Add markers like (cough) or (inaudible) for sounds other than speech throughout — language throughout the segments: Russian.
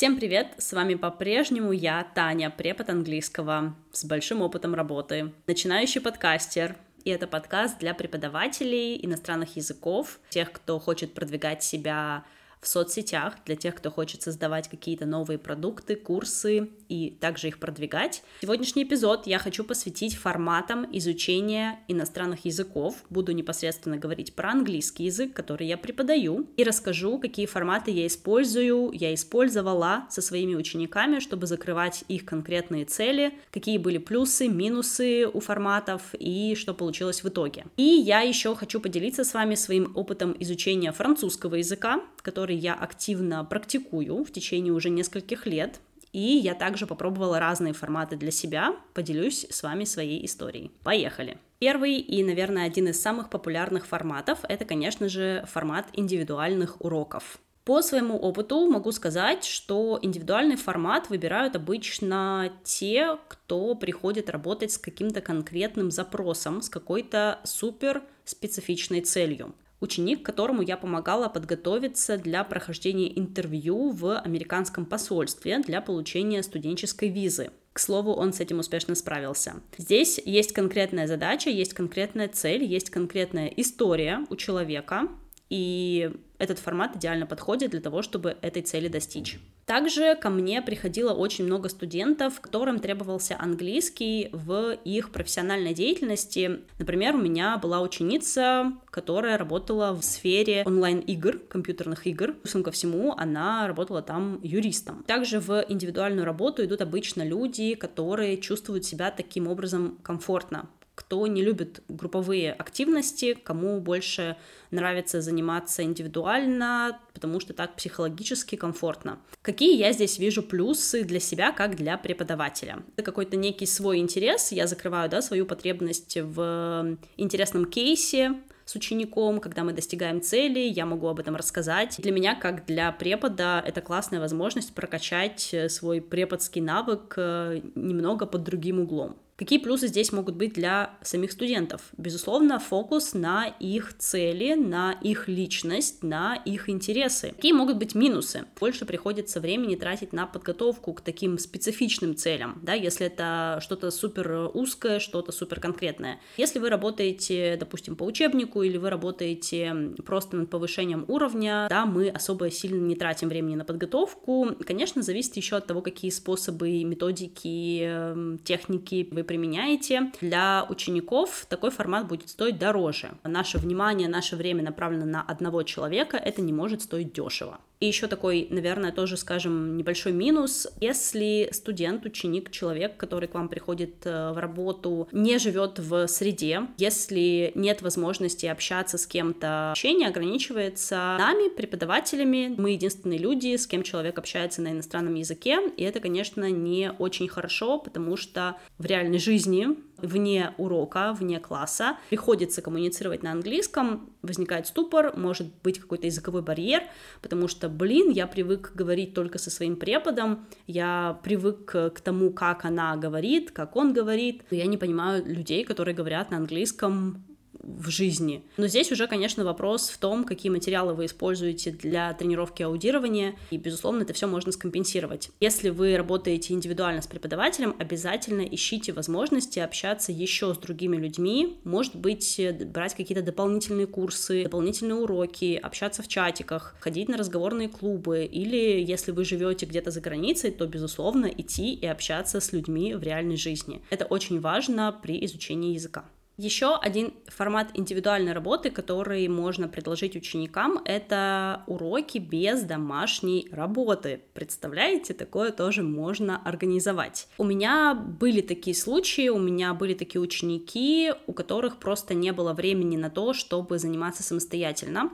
Всем привет! С вами по-прежнему я, Таня, препод английского с большим опытом работы, начинающий подкастер, и это подкаст для преподавателей иностранных языков, тех, кто хочет продвигать себя в соцсетях для тех, кто хочет создавать какие-то новые продукты, курсы и также их продвигать. Сегодняшний эпизод я хочу посвятить форматам изучения иностранных языков. Буду непосредственно говорить про английский язык, который я преподаю, и расскажу, какие форматы я использую, я использовала со своими учениками, чтобы закрывать их конкретные цели, какие были плюсы, минусы у форматов и что получилось в итоге. И я еще хочу поделиться с вами своим опытом изучения французского языка, который я активно практикую в течение уже нескольких лет. И я также попробовала разные форматы для себя. Поделюсь с вами своей историей. Поехали! Первый и, наверное, один из самых популярных форматов — это, конечно же, формат индивидуальных уроков. По своему опыту могу сказать, что индивидуальный формат выбирают обычно те, кто приходит работать с каким-то конкретным запросом, с какой-то супер специфичной целью ученик, которому я помогала подготовиться для прохождения интервью в американском посольстве для получения студенческой визы. К слову, он с этим успешно справился. Здесь есть конкретная задача, есть конкретная цель, есть конкретная история у человека, и этот формат идеально подходит для того, чтобы этой цели достичь. Также ко мне приходило очень много студентов, которым требовался английский в их профессиональной деятельности. Например, у меня была ученица, которая работала в сфере онлайн-игр, компьютерных игр. Плюсом ко всему, она работала там юристом. Также в индивидуальную работу идут обычно люди, которые чувствуют себя таким образом комфортно кто не любит групповые активности, кому больше нравится заниматься индивидуально, потому что так психологически комфортно. Какие я здесь вижу плюсы для себя, как для преподавателя? Это какой-то некий свой интерес, я закрываю да, свою потребность в интересном кейсе, с учеником, когда мы достигаем цели, я могу об этом рассказать. Для меня, как для препода, это классная возможность прокачать свой преподский навык э, немного под другим углом. Какие плюсы здесь могут быть для самих студентов? Безусловно, фокус на их цели, на их личность, на их интересы. Какие могут быть минусы? Больше приходится времени тратить на подготовку к таким специфичным целям, да, если это что-то супер узкое, что-то супер конкретное. Если вы работаете, допустим, по учебнику или вы работаете просто над повышением уровня, да, мы особо сильно не тратим времени на подготовку. Конечно, зависит еще от того, какие способы, методики, эм, техники вы применяете. Для учеников такой формат будет стоить дороже. Наше внимание, наше время направлено на одного человека, это не может стоить дешево. И еще такой, наверное, тоже, скажем, небольшой минус. Если студент, ученик, человек, который к вам приходит э, в работу, не живет в среде, если нет возможности общаться с кем-то, общение ограничивается нами, преподавателями. Мы единственные люди, с кем человек общается на иностранном языке, и это, конечно, не очень хорошо, потому что в реальной жизни вне урока, вне класса, приходится коммуницировать на английском, возникает ступор, может быть какой-то языковой барьер, потому что, блин, я привык говорить только со своим преподом, я привык к тому, как она говорит, как он говорит, я не понимаю людей, которые говорят на английском в жизни. Но здесь уже, конечно, вопрос в том, какие материалы вы используете для тренировки аудирования, и, безусловно, это все можно скомпенсировать. Если вы работаете индивидуально с преподавателем, обязательно ищите возможности общаться еще с другими людьми, может быть, брать какие-то дополнительные курсы, дополнительные уроки, общаться в чатиках, ходить на разговорные клубы, или если вы живете где-то за границей, то, безусловно, идти и общаться с людьми в реальной жизни. Это очень важно при изучении языка. Еще один формат индивидуальной работы, который можно предложить ученикам, это уроки без домашней работы. Представляете, такое тоже можно организовать. У меня были такие случаи, у меня были такие ученики, у которых просто не было времени на то, чтобы заниматься самостоятельно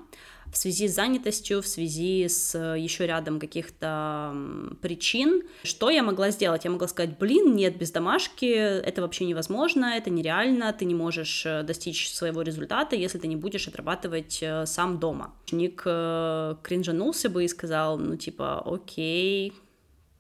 в связи с занятостью, в связи с э, еще рядом каких-то причин. Что я могла сделать? Я могла сказать, блин, нет, без домашки это вообще невозможно, это нереально, ты не можешь э, достичь своего результата, если ты не будешь отрабатывать э, сам дома. Ученик кринжанулся бы и сказал, ну типа, окей,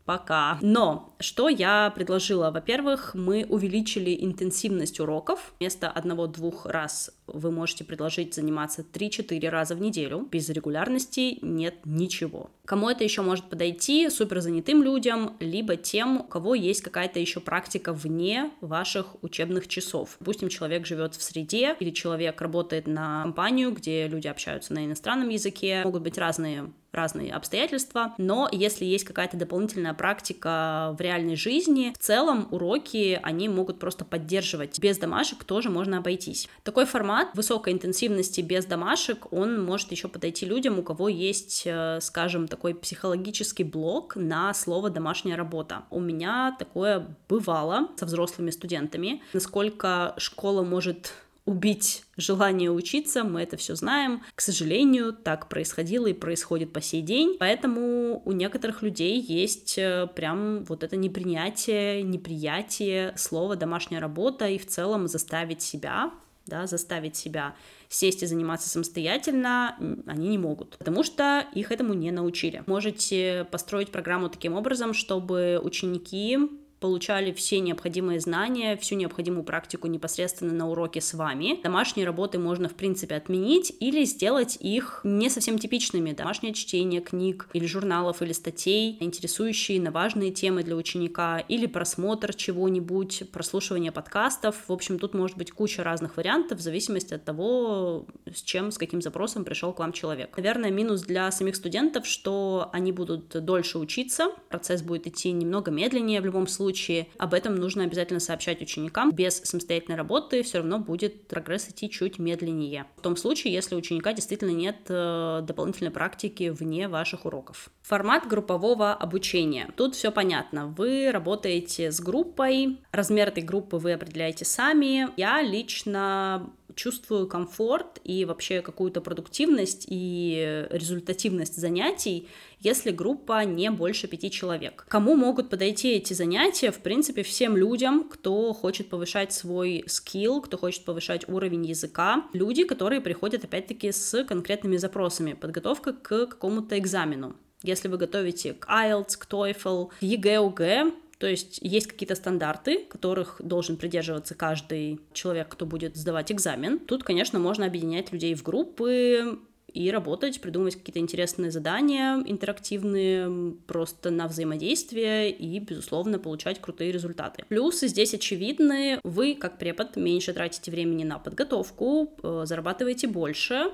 пока. Но что я предложила? Во-первых, мы увеличили интенсивность уроков. Вместо одного-двух раз вы можете предложить заниматься 3-4 раза в неделю. Без регулярности нет ничего. Кому это еще может подойти? Супер занятым людям, либо тем, у кого есть какая-то еще практика вне ваших учебных часов. Допустим, человек живет в среде, или человек работает на компанию, где люди общаются на иностранном языке. Могут быть разные разные обстоятельства, но если есть какая-то дополнительная практика в реальной жизни, в целом уроки, они могут просто поддерживать. Без домашек тоже можно обойтись. Такой формат высокой интенсивности без домашек, он может еще подойти людям, у кого есть, э, скажем, такой психологический блок на слово «домашняя работа». У меня такое бывало со взрослыми студентами. Насколько школа может убить желание учиться, мы это все знаем. К сожалению, так происходило и происходит по сей день. Поэтому у некоторых людей есть э, прям вот это непринятие, неприятие слова домашняя работа и в целом заставить себя да, заставить себя сесть и заниматься самостоятельно, они не могут, потому что их этому не научили. Можете построить программу таким образом, чтобы ученики получали все необходимые знания, всю необходимую практику непосредственно на уроке с вами. Домашние работы можно, в принципе, отменить или сделать их не совсем типичными. Домашнее чтение книг или журналов или статей, интересующие на важные темы для ученика, или просмотр чего-нибудь, прослушивание подкастов. В общем, тут может быть куча разных вариантов в зависимости от того, с чем, с каким запросом пришел к вам человек. Наверное, минус для самих студентов, что они будут дольше учиться, процесс будет идти немного медленнее в любом случае, случае об этом нужно обязательно сообщать ученикам. Без самостоятельной работы все равно будет прогресс идти чуть медленнее. В том случае, если у ученика действительно нет э, дополнительной практики вне ваших уроков. Формат группового обучения. Тут все понятно. Вы работаете с группой, размер этой группы вы определяете сами. Я лично чувствую комфорт и вообще какую-то продуктивность и результативность занятий, если группа не больше пяти человек. Кому могут подойти эти занятия? В принципе, всем людям, кто хочет повышать свой скилл, кто хочет повышать уровень языка. Люди, которые приходят, опять-таки, с конкретными запросами. Подготовка к какому-то экзамену. Если вы готовите к IELTS, к TOEFL, к ЕГЭ, ОГЭ, то есть есть какие-то стандарты, которых должен придерживаться каждый человек, кто будет сдавать экзамен. Тут, конечно, можно объединять людей в группы, и работать, придумывать какие-то интересные задания интерактивные просто на взаимодействие и, безусловно, получать крутые результаты. Плюсы здесь очевидны. Вы, как препод, меньше тратите времени на подготовку, э, зарабатываете больше,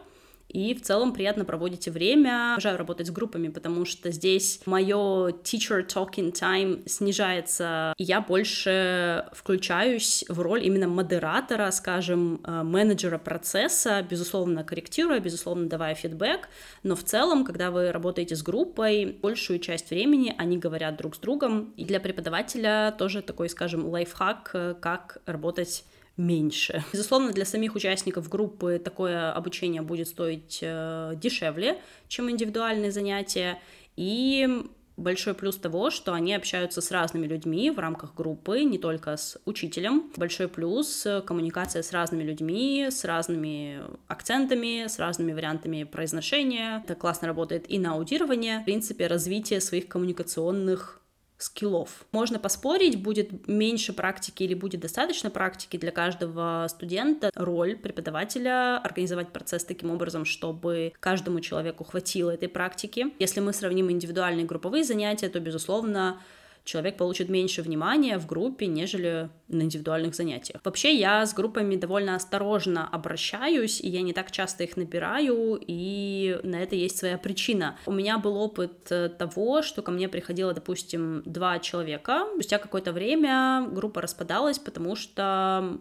и в целом приятно проводите время. Обожаю работать с группами, потому что здесь мое teacher talking time снижается, и я больше включаюсь в роль именно модератора, скажем, э, менеджера процесса, безусловно, корректируя, безусловно, давая фидбэк, но в целом, когда вы работаете с группой, большую часть времени они говорят друг с другом, и для преподавателя тоже такой, скажем, лайфхак, э, как работать меньше. Безусловно, для самих участников группы такое обучение будет стоить э, дешевле, чем индивидуальные занятия, и большой плюс того, что они общаются с разными людьми в рамках группы, не только с учителем. Большой плюс — коммуникация с разными людьми, с разными акцентами, с разными вариантами произношения. Это классно работает и на аудирование, в принципе, развитие своих коммуникационных скиллов. Можно поспорить, будет меньше практики или будет достаточно практики для каждого студента. Роль преподавателя — организовать процесс таким образом, чтобы каждому человеку хватило этой практики. Если мы сравним индивидуальные и групповые занятия, то, безусловно, человек получит меньше внимания в группе, нежели на индивидуальных занятиях. Вообще я с группами довольно осторожно обращаюсь, и я не так часто их набираю, и на это есть своя причина. У меня был опыт э, того, что ко мне приходило, допустим, два человека. Спустя какое-то время группа распадалась, потому что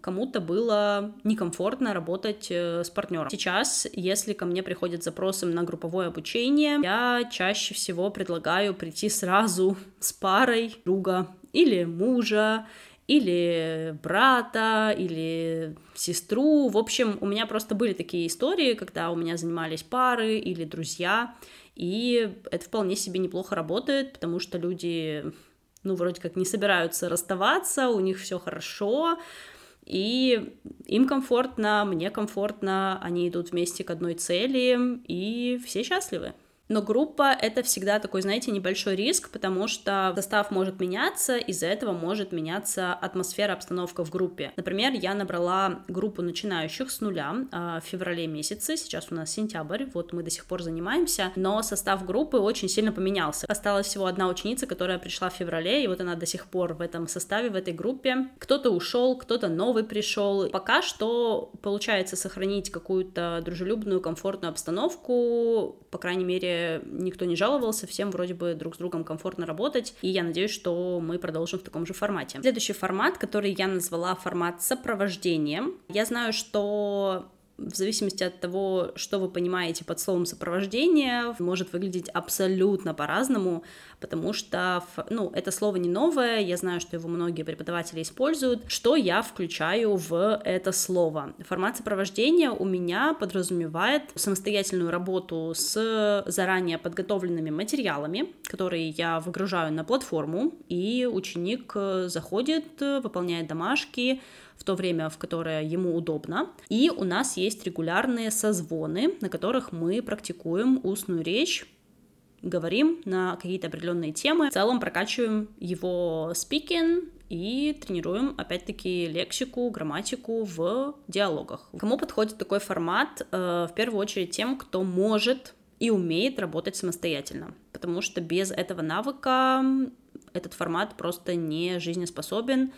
кому-то было некомфортно работать э, с партнером. Сейчас, если ко мне приходят запросы на групповое обучение, я чаще всего предлагаю прийти сразу (laughs) с парой друга или мужа, или брата, или сестру. В общем, у меня просто были такие истории, когда у меня занимались пары или друзья, и это вполне себе неплохо работает, потому что люди, ну, вроде как не собираются расставаться, у них все хорошо, и им комфортно, мне комфортно, они идут вместе к одной цели, и все счастливы. Но группа — это всегда такой, знаете, небольшой риск, потому что состав может меняться, из-за этого может меняться атмосфера, обстановка в группе. Например, я набрала группу начинающих с нуля э, в феврале месяце, сейчас у нас сентябрь, вот мы до сих пор занимаемся, но состав группы очень сильно поменялся. Осталась всего одна ученица, которая пришла в феврале, и вот она до сих пор в этом составе, в этой группе. Кто-то ушел, кто-то новый пришел. Пока что получается сохранить какую-то дружелюбную, комфортную обстановку, по крайней мере, никто не жаловался, всем вроде бы друг с другом комфортно работать, и я надеюсь, что мы продолжим в таком же формате. Следующий формат, который я назвала формат сопровождения. Я знаю, что в зависимости от того, что вы понимаете под словом сопровождение, может выглядеть абсолютно по-разному, потому что, ну, это слово не новое, я знаю, что его многие преподаватели используют. Что я включаю в это слово? Формат сопровождения у меня подразумевает самостоятельную работу с заранее подготовленными материалами, которые я выгружаю на платформу, и ученик заходит, выполняет домашки, в то время, в которое ему удобно. И у нас есть регулярные созвоны, на которых мы практикуем устную речь говорим на какие-то определенные темы, в целом прокачиваем его спикинг и тренируем, опять-таки, лексику, грамматику в диалогах. Кому подходит такой формат? Э, в первую очередь тем, кто может и умеет работать самостоятельно, потому что без этого навыка этот формат просто не жизнеспособен,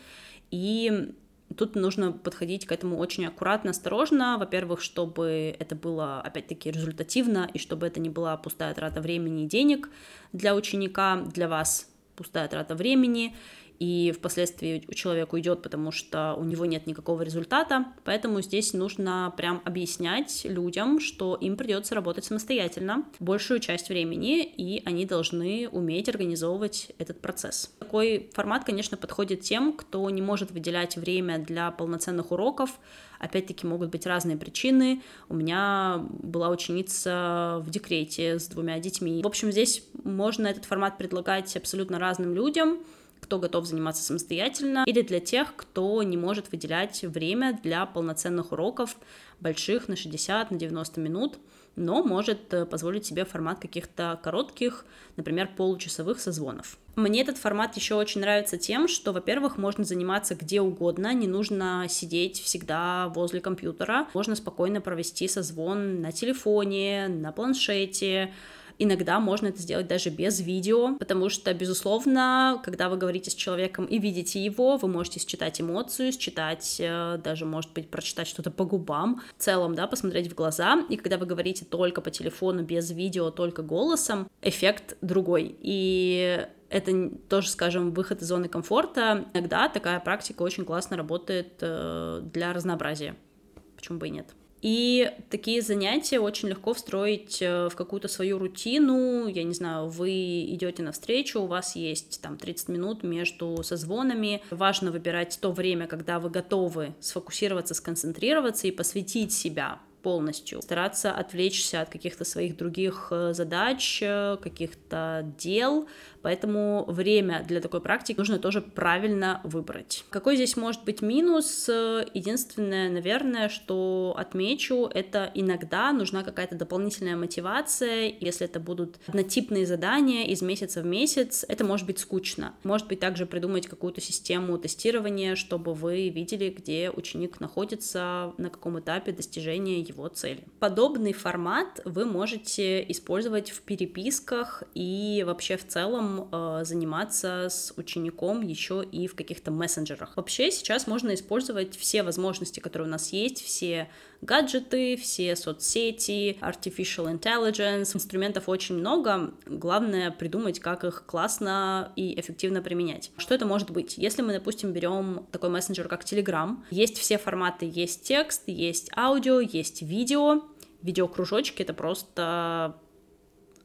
и Тут нужно подходить к этому очень аккуратно, осторожно. Во-первых, чтобы это было, опять-таки, результативно, и чтобы это не была пустая трата времени и денег для ученика, для вас пустая трата времени, и впоследствии человек уйдет, потому что у него нет никакого результата. Поэтому здесь нужно прям объяснять людям, что им придется работать самостоятельно большую часть времени, и они должны уметь организовывать этот процесс. Такой формат, конечно, подходит тем, кто не может выделять время для полноценных уроков, Опять-таки могут быть разные причины. У меня была ученица в декрете с двумя детьми. В общем, здесь можно этот формат предлагать абсолютно разным людям кто готов заниматься самостоятельно, или для тех, кто не может выделять время для полноценных уроков, больших на 60, на 90 минут, но может э, позволить себе формат каких-то коротких, например, получасовых созвонов. Мне этот формат еще очень нравится тем, что, во-первых, можно заниматься где угодно, не нужно сидеть всегда возле компьютера, можно спокойно провести созвон на телефоне, на планшете, Иногда можно это сделать даже без видео, потому что, безусловно, когда вы говорите с человеком и видите его, вы можете считать эмоцию, считать, э, даже, может быть, прочитать что-то по губам, в целом, да, посмотреть в глаза. И когда вы говорите только по телефону, без видео, только голосом, эффект другой. И это тоже, скажем, выход из зоны комфорта. Иногда такая практика очень классно работает э, для разнообразия. Почему бы и нет? И такие занятия очень легко встроить э, в какую-то свою рутину. Я не знаю, вы идете на встречу, у вас есть там 30 минут между созвонами. Важно выбирать то время, когда вы готовы сфокусироваться, сконцентрироваться и посвятить себя полностью, стараться отвлечься от каких-то своих других э, задач, э, каких-то дел, поэтому время для такой практики нужно тоже правильно выбрать. Какой здесь может быть минус? Единственное, наверное, что отмечу, это иногда нужна какая-то дополнительная мотивация, если это будут однотипные задания из месяца в месяц, это может быть скучно. Может быть также придумать какую-то систему тестирования, чтобы вы видели, где ученик находится, на каком этапе достижения его цели. Подобный формат вы можете использовать в переписках и вообще в э, заниматься с учеником еще и в каких-то мессенджерах. Вообще сейчас можно использовать все возможности, которые у нас есть, все гаджеты, все соцсети, artificial intelligence, инструментов очень много. Главное придумать, как их классно и эффективно применять. Что это может быть? Если мы, допустим, берем такой мессенджер, как Telegram, есть все форматы, есть текст, есть аудио, есть видео. Видеокружочки — это просто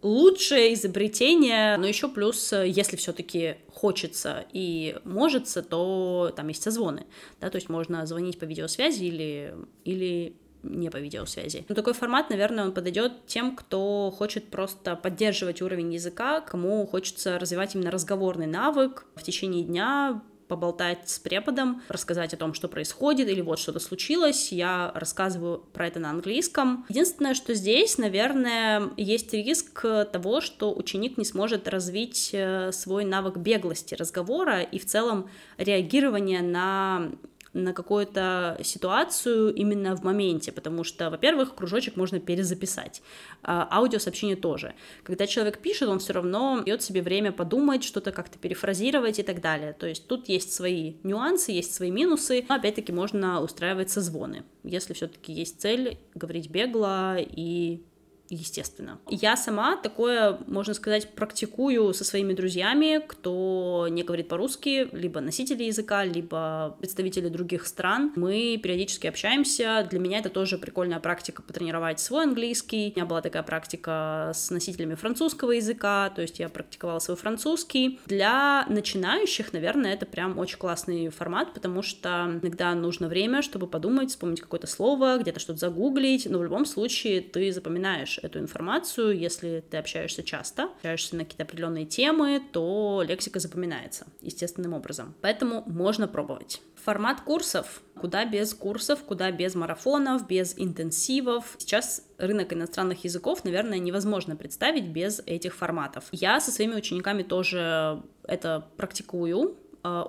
лучшее изобретение, но еще плюс, если все-таки хочется и может, то там есть созвоны, да, то есть можно звонить по видеосвязи или, или не по видеосвязи. Но такой формат, наверное, он подойдет тем, кто хочет просто поддерживать уровень языка, кому хочется развивать именно разговорный навык в течение дня, поболтать с преподом, рассказать о том, что происходит, или вот что-то случилось, я рассказываю про это на английском. Единственное, что здесь, наверное, есть риск того, что ученик не сможет развить э, свой навык беглости разговора и в целом реагирования на на какую-то ситуацию именно в моменте, потому что, во-первых, кружочек можно перезаписать, а аудиосообщение тоже. Когда человек пишет, он все равно дает себе время подумать, что-то как-то перефразировать и так далее. То есть тут есть свои нюансы, есть свои минусы, но опять-таки можно устраивать созвоны, если все-таки есть цель говорить бегло и естественно. Я сама такое, можно сказать, практикую со своими друзьями, кто не говорит по-русски, либо носители языка, либо представители других стран. Мы периодически общаемся. Для меня это тоже прикольная практика потренировать свой английский. У меня была такая практика с носителями французского языка, то есть я практиковала свой французский. Для начинающих, наверное, это прям очень классный формат, потому что иногда нужно время, чтобы подумать, вспомнить какое-то слово, где-то что-то загуглить, но в любом случае ты запоминаешь получаешь эту информацию, если ты общаешься часто, общаешься на какие-то определенные темы, то лексика запоминается естественным образом. Поэтому можно пробовать. Формат курсов. Куда без курсов, куда без марафонов, без интенсивов. Сейчас рынок иностранных языков, наверное, невозможно представить без этих форматов. Я со своими учениками тоже это практикую,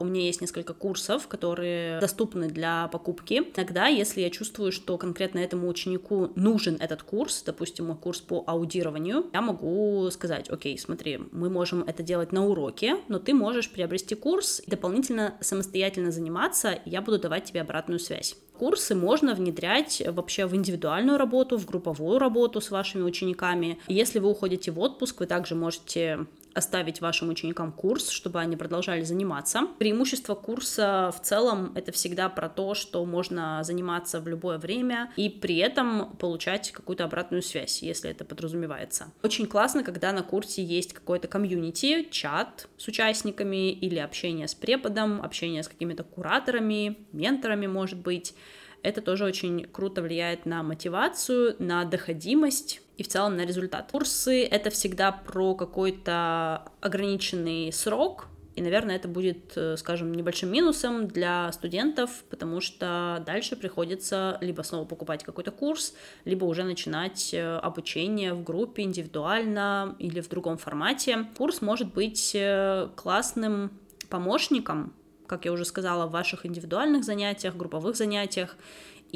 у меня есть несколько курсов, которые доступны для покупки. Иногда, если я чувствую, что конкретно этому ученику нужен этот курс, допустим, курс по аудированию, я могу сказать, окей, смотри, мы можем это делать на уроке, но ты можешь приобрести курс и дополнительно самостоятельно заниматься, и я буду давать тебе обратную связь. Курсы можно внедрять вообще в индивидуальную работу, в групповую работу с вашими учениками. Если вы уходите в отпуск, вы также можете оставить вашим ученикам курс, чтобы они продолжали заниматься. Преимущество курса в целом это всегда про то, что можно заниматься в любое время и при этом получать какую-то обратную связь, если это подразумевается. Очень классно, когда на курсе есть какой-то комьюнити, чат с участниками или общение с преподом, общение с какими-то кураторами, менторами, может быть. Это тоже очень круто влияет на мотивацию, на доходимость и в целом на результат. Курсы — это всегда про какой-то ограниченный срок, и, наверное, это будет, э, скажем, небольшим минусом для студентов, потому что дальше приходится либо снова покупать какой-то курс, либо уже начинать э, обучение в группе индивидуально или в другом формате. Курс может быть э, классным помощником, как я уже сказала, в ваших индивидуальных занятиях, групповых занятиях,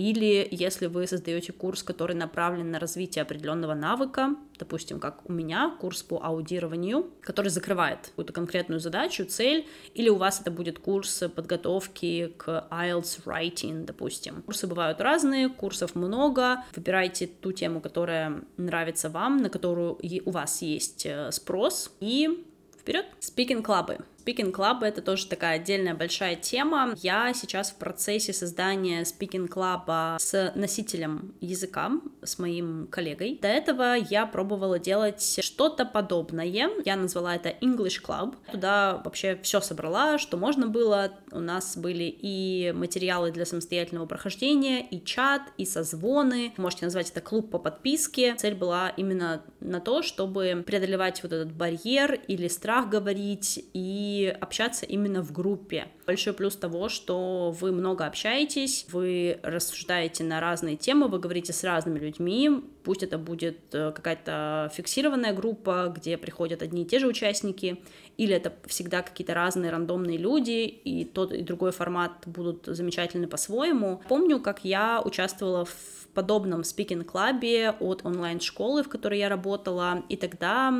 или если вы создаете курс, который направлен на развитие определенного навыка, допустим, как у меня курс по аудированию, который закрывает какую-то конкретную задачу, цель, или у вас это будет курс подготовки к IELTS writing, допустим. Курсы бывают разные, курсов много, выбирайте ту тему, которая нравится вам, на которую у вас есть э, спрос, и вперед! Speaking клабы. Speaking Club — это тоже такая отдельная большая тема. Я сейчас в процессе создания Speaking Club с носителем языка, с моим коллегой. До этого я пробовала делать что-то подобное. Я назвала это English Club. Туда вообще все собрала, что можно было. У нас были и материалы для самостоятельного прохождения, и чат, и созвоны. Можете назвать это клуб по подписке. Цель была именно на то, чтобы преодолевать вот этот барьер или страх говорить и общаться именно в группе. Большой плюс того, что вы много общаетесь, вы рассуждаете на разные темы, вы говорите с разными людьми, пусть это будет э, какая-то фиксированная группа, где приходят одни и те же участники, или это всегда какие-то разные рандомные люди, и тот и другой формат будут замечательны по-своему. Помню, как я участвовала в подобном спикинг-клабе от онлайн-школы, в которой я работала, и тогда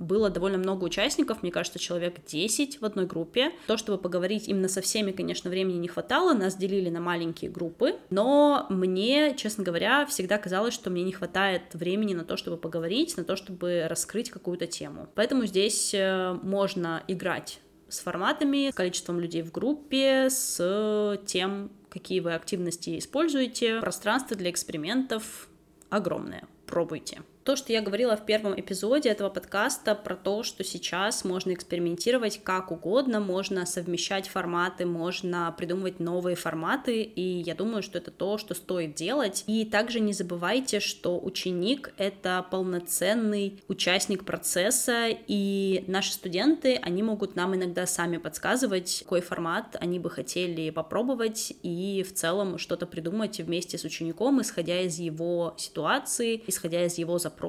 было довольно много участников, мне кажется, человек 10 в одной группе. То, чтобы поговорить именно со всеми, конечно, времени не хватало, нас делили на маленькие группы, но мне, честно говоря, всегда казалось, что мне не хватает времени на то, чтобы поговорить, на то, чтобы раскрыть какую-то тему. Поэтому здесь э, можно играть с форматами, с количеством людей в группе, с тем, какие вы активности используете. Пространство для экспериментов огромное. Пробуйте. То, что я говорила в первом эпизоде этого подкаста про то, что сейчас можно экспериментировать как угодно, можно совмещать форматы, можно придумывать новые форматы, и я думаю, что это то, что стоит делать. И также не забывайте, что ученик — это полноценный участник процесса, и наши студенты, они могут нам иногда сами подсказывать, какой формат они бы хотели попробовать, и в целом что-то придумать вместе с учеником, исходя из его ситуации, исходя из его запроса.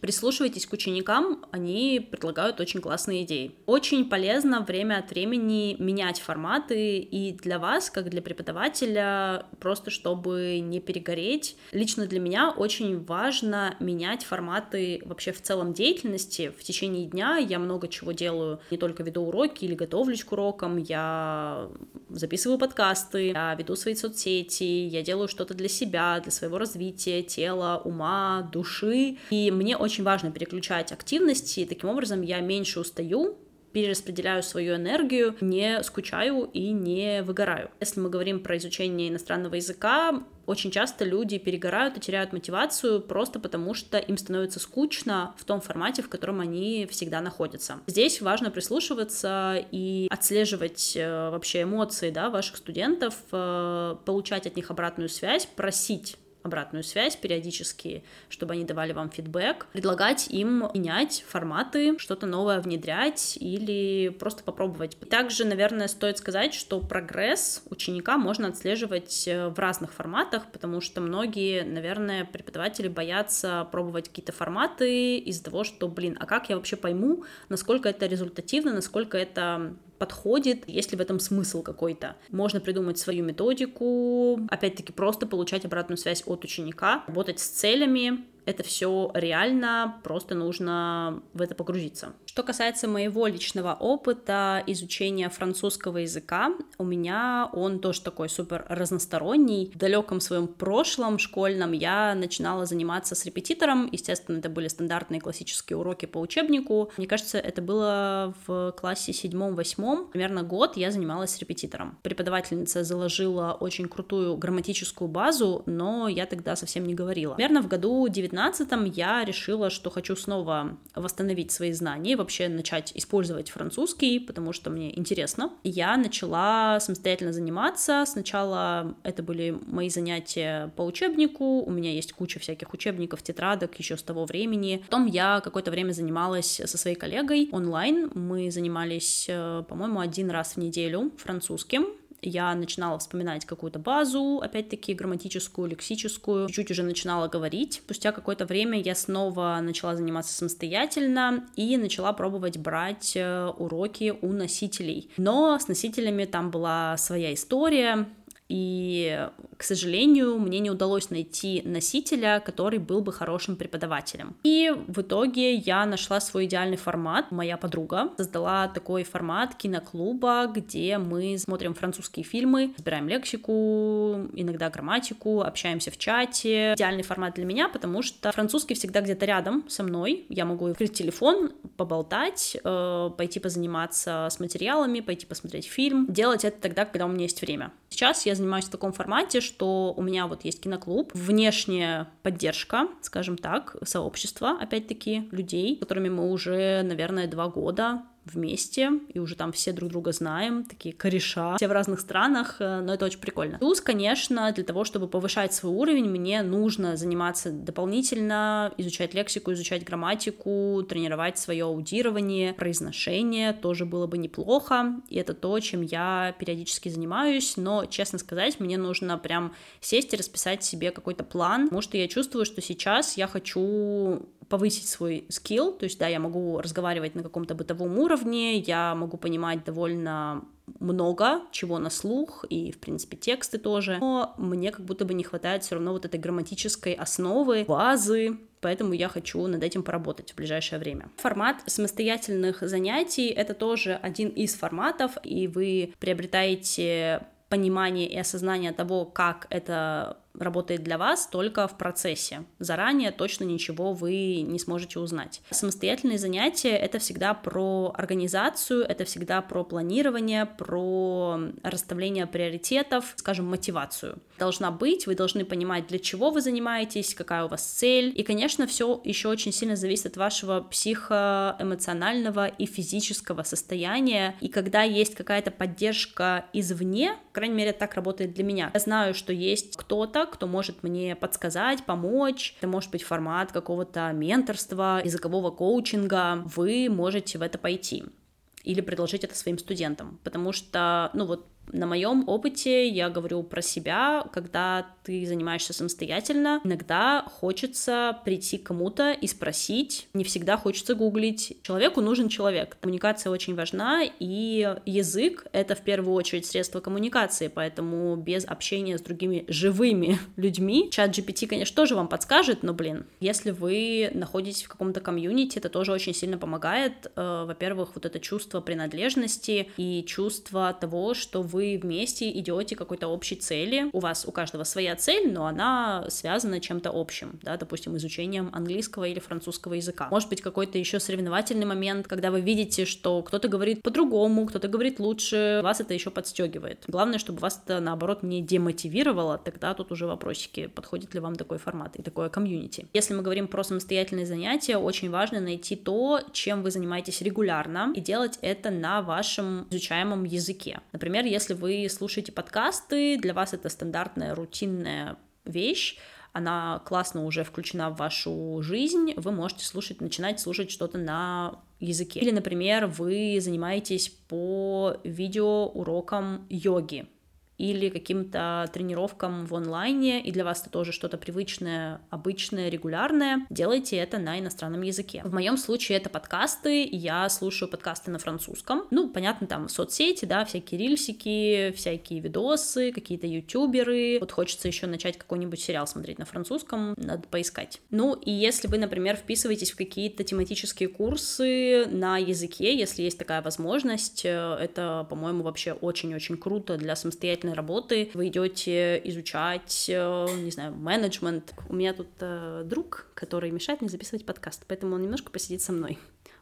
Прислушивайтесь к ученикам, они предлагают очень классные идеи. Очень полезно время от времени менять форматы, и для вас, как для преподавателя, просто чтобы не перегореть. Лично для меня очень важно менять форматы вообще в целом деятельности. В течение дня я много чего делаю, не только веду уроки или готовлюсь к урокам, я записываю подкасты, я веду свои соцсети, я делаю что-то для себя, для своего развития, тела, ума, души. И мне очень важно переключать активности, таким образом я меньше устаю, перераспределяю свою энергию, не скучаю и не выгораю. Если мы говорим про изучение иностранного языка, очень часто люди перегорают и теряют мотивацию просто потому, что им становится скучно в том формате, в котором они всегда находятся. Здесь важно прислушиваться и отслеживать э, вообще эмоции да, ваших студентов, э, получать от них обратную связь, просить обратную связь периодически, чтобы они давали вам фидбэк, предлагать им менять форматы, что-то новое внедрять или просто попробовать. Также, наверное, стоит сказать, что прогресс ученика можно отслеживать э, в разных форматах, потому что многие, наверное, преподаватели боятся пробовать какие-то форматы из-за того, что, блин, а как я вообще пойму, насколько это результативно, насколько это подходит, есть ли в этом смысл какой-то. Можно придумать свою методику, опять-таки просто получать обратную связь от ученика, работать с целями, это все реально, просто нужно в это погрузиться. Что касается моего личного опыта изучения французского языка, у меня он тоже такой супер разносторонний. В далеком своем прошлом школьном я начинала заниматься с репетитором. Естественно, это были стандартные классические уроки по учебнику. Мне кажется, это было в классе седьмом-восьмом. Примерно год я занималась с репетитором. Преподавательница заложила очень крутую грамматическую базу, но я тогда совсем не говорила. Примерно в году 19 я решила, что хочу снова восстановить свои знания вообще начать использовать французский, потому что мне интересно. Я начала самостоятельно заниматься. Сначала это были мои занятия по учебнику, у меня есть куча всяких учебников, тетрадок еще с того времени. Потом я какое-то время занималась со своей коллегой онлайн. Мы занимались, э, по-моему, один раз в неделю французским я начинала вспоминать какую-то базу, опять-таки грамматическую, лексическую, чуть-чуть уже начинала говорить. Спустя какое-то время я снова начала заниматься самостоятельно и начала пробовать брать э, уроки у носителей. Но с носителями там была своя история, и, к сожалению, мне не удалось найти носителя, который был бы хорошим преподавателем. И в итоге я нашла свой идеальный формат. Моя подруга создала такой формат киноклуба, где мы смотрим французские фильмы, разбираем лексику, иногда грамматику, общаемся в чате. Идеальный формат для меня, потому что французский всегда где-то рядом со мной. Я могу открыть телефон, поболтать, э, пойти позаниматься с материалами, пойти посмотреть фильм. Делать это тогда, когда у меня есть время. Сейчас я занимаюсь в таком формате, что у меня вот есть киноклуб, внешняя поддержка, скажем так, сообщество, опять-таки, людей, которыми мы уже, наверное, два года вместе, и уже там все друг друга знаем, такие кореша, все в разных странах, э, но это очень прикольно. Плюс, конечно, для того, чтобы повышать свой уровень, мне нужно заниматься дополнительно, изучать лексику, изучать грамматику, тренировать свое аудирование, произношение, тоже было бы неплохо, и это то, чем я периодически занимаюсь, но, честно сказать, мне нужно прям сесть и расписать себе какой-то план, потому что я чувствую, что сейчас я хочу повысить свой скилл, то есть, да, я могу разговаривать на каком-то бытовом уровне, я могу понимать довольно много чего на слух и, в принципе, тексты тоже, но мне как будто бы не хватает все равно вот этой грамматической основы, базы, поэтому я хочу над этим поработать в ближайшее время. Формат самостоятельных занятий — это тоже один из форматов, и вы приобретаете понимание и осознание того, как это работает для вас только в процессе. Заранее точно ничего вы не сможете узнать. Самостоятельные занятия — это всегда про организацию, это всегда про планирование, про расставление приоритетов, скажем, мотивацию. Должна быть, вы должны понимать, для чего вы занимаетесь, какая у вас цель. И, конечно, все еще очень сильно зависит от вашего психоэмоционального и физического состояния. И когда есть какая-то поддержка извне, по крайней мере, так работает для меня. Я знаю, что есть кто-то, кто может мне подсказать, помочь. Это может быть формат какого-то менторства, языкового коучинга. Вы можете в это пойти или предложить это своим студентам, потому что, ну вот, на моем опыте я говорю про себя, когда ты занимаешься самостоятельно, иногда хочется прийти к кому-то и спросить, не всегда хочется гуглить. Человеку нужен человек. Коммуникация очень важна, и язык — это в первую очередь средство коммуникации, поэтому без общения с другими живыми людьми чат GPT, конечно, тоже вам подскажет, но, блин, если вы находитесь в каком-то комьюнити, это тоже очень сильно помогает. Э, во-первых, вот это чувство принадлежности и чувство того, что вы вы вместе идете какой-то общей цели, у вас у каждого своя цель, но она связана чем-то общим, да, допустим, изучением английского или французского языка. Может быть, какой-то еще соревновательный момент, когда вы видите, что кто-то говорит по-другому, кто-то говорит лучше, вас это еще подстегивает. Главное, чтобы вас это, наоборот, не демотивировало, тогда тут уже вопросики, подходит ли вам такой формат и такое комьюнити. Если мы говорим про самостоятельные занятия, очень важно найти то, чем вы занимаетесь регулярно, и делать это на вашем изучаемом языке. Например, если если вы слушаете подкасты, для вас это стандартная рутинная вещь, она классно уже включена в вашу жизнь, вы можете слушать, начинать слушать что-то на языке. Или, например, вы занимаетесь по видеоурокам йоги или каким-то тренировкам в онлайне, и для вас это тоже что-то привычное, обычное, регулярное, делайте это на иностранном языке. В моем случае это подкасты, я слушаю подкасты на французском. Ну, понятно, там соцсети, да, всякие рильсики, всякие видосы, какие-то ютуберы. Вот хочется еще начать какой-нибудь сериал смотреть на французском, надо поискать. Ну, и если вы, например, вписываетесь в какие-то тематические курсы на языке, если есть такая возможность, э, это, по-моему, вообще очень-очень круто для самостоятельной проектной работы, вы идете изучать, э, не знаю, менеджмент. У меня тут э, друг, который мешает мне записывать подкаст, поэтому он немножко посидит со мной.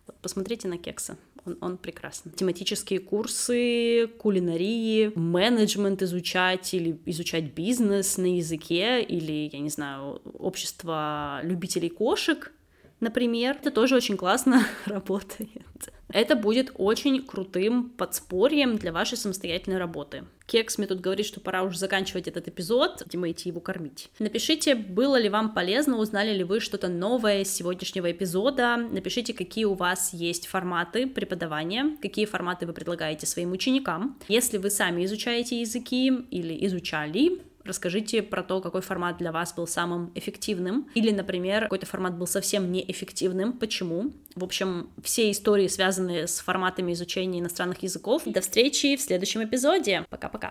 Вот, посмотрите на Кекса, он, он прекрасный. Тематические курсы, кулинарии, менеджмент изучать или изучать бизнес на языке, или, я не знаю, общество любителей кошек, например. Это тоже очень классно (laughs) работает. Это будет очень крутым подспорьем для вашей самостоятельной работы. Кекс мне тут говорит, что пора уже заканчивать этот эпизод, видимо, идти его кормить. Напишите, было ли вам полезно, узнали ли вы что-то новое из сегодняшнего эпизода. Напишите, какие у вас есть форматы преподавания, какие форматы вы предлагаете своим ученикам. Если вы сами изучаете языки или изучали, Расскажите про то, какой формат для вас был самым эффективным. Или, например, какой-то формат был совсем неэффективным. Почему? В общем, все истории, связанные с форматами изучения иностранных языков. До встречи в следующем эпизоде. Пока-пока.